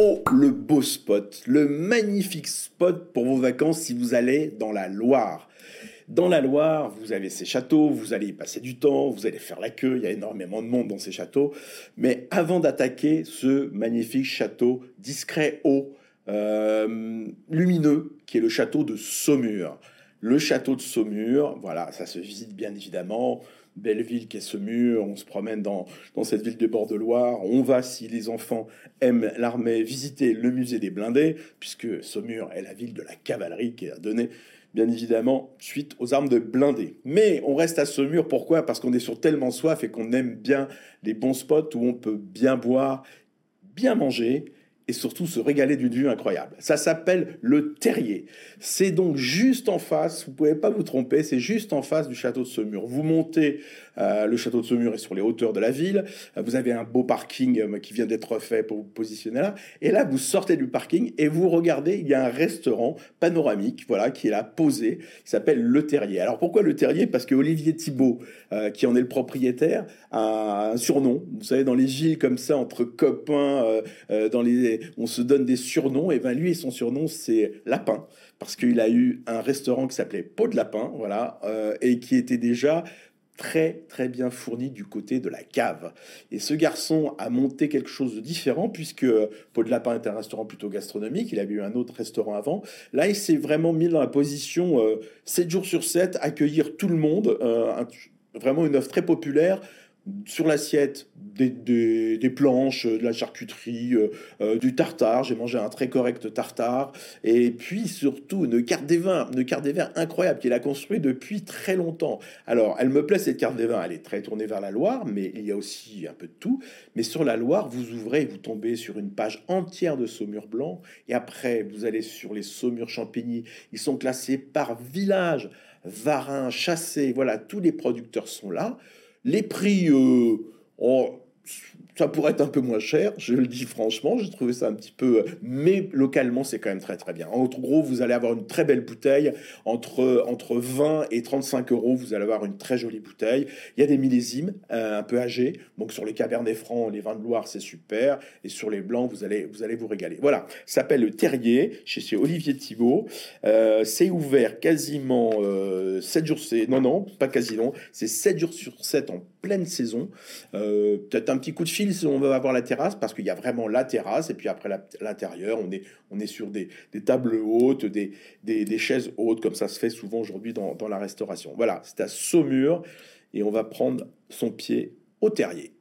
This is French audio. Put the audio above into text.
Oh, le beau spot, le magnifique spot pour vos vacances si vous allez dans la Loire. Dans la Loire, vous avez ces châteaux, vous allez y passer du temps, vous allez faire la queue, il y a énormément de monde dans ces châteaux. Mais avant d'attaquer ce magnifique château discret, haut, euh, lumineux, qui est le château de Saumur. Le château de Saumur, voilà, ça se visite bien évidemment. Belle ville qu'est Saumur, on se promène dans, dans cette ville de Bord-de-Loire, on va, si les enfants aiment l'armée, visiter le musée des blindés, puisque Saumur est la ville de la cavalerie qui a donné bien évidemment, suite aux armes de blindés. Mais on reste à Saumur, pourquoi? Parce qu'on est sur tellement soif et qu'on aime bien les bons spots où on peut bien boire, bien manger et surtout se régaler d'une vue incroyable. Ça s'appelle le Terrier. C'est donc juste en face, vous pouvez pas vous tromper, c'est juste en face du château de Saumur. Vous montez, euh, le château de Saumur est sur les hauteurs de la ville, euh, vous avez un beau parking euh, qui vient d'être fait pour vous positionner là, et là vous sortez du parking et vous regardez, il y a un restaurant panoramique, voilà, qui est là posé, qui s'appelle le Terrier. Alors pourquoi le Terrier? Parce que Olivier Thibault, qui en est le propriétaire, a un surnom. Vous savez, dans les villes comme ça, entre copains, dans les on se donne des surnoms. Et ben lui, son surnom, c'est Lapin, parce qu'il a eu un restaurant qui s'appelait Pot de Lapin, voilà, euh, et qui était déjà très très bien fourni du côté de la cave. Et ce garçon a monté quelque chose de différent puisque Pot de Lapin est un restaurant plutôt gastronomique, il avait eu un autre restaurant avant. Là, il s'est vraiment mis dans la position 7 euh, jours sur 7, accueillir tout le monde, euh, vraiment une offre très populaire sur l'assiette des, planches, de la charcuterie, euh, euh, du tartare. J'ai mangé un très correct tartare. Et puis surtout une carte des vins, une carte des vins incroyable qu'il a construit depuis très longtemps. Alors, elle me plaît cette carte des vins. Elle est très tournée vers la Loire, mais il y a aussi un peu de tout. Mais sur la Loire, vous ouvrez, vous tombez sur une page entière de saumure blanc. Et après, vous allez sur les saumures champigny. Ils sont classés par village. Varin, Chassé, voilà, tous les producteurs sont là. Les prix, euh, ça pourrait être un peu moins cher, je le dis franchement, j'ai trouvé ça un petit peu, mais localement c'est quand même très très bien. En gros, vous allez avoir une très belle bouteille, entre, entre 20 et 35 euros, vous allez avoir une très jolie bouteille. Il y a des millésimes euh, un peu âgés, donc sur les Cabernet Francs, les vins de Loire, c'est super, et sur les blancs, vous allez vous, allez vous régaler. Voilà, ça s'appelle le Terrier, chez, Olivier Thibault. Euh, c'est ouvert quasiment 7 euh, jours, c'est non non, pas quasiment, c'est 7 jours sur 7 en pleine saison. Peut-être un petit coup de fil on va avoir la terrasse, parce qu'il y a vraiment la terrasse, et puis après l'intérieur, on est, on est sur des, tables hautes, des, des, chaises hautes, comme ça se fait souvent aujourd'hui dans, dans la restauration. Voilà, c'est à Saumur, et on va prendre son pied au terrier.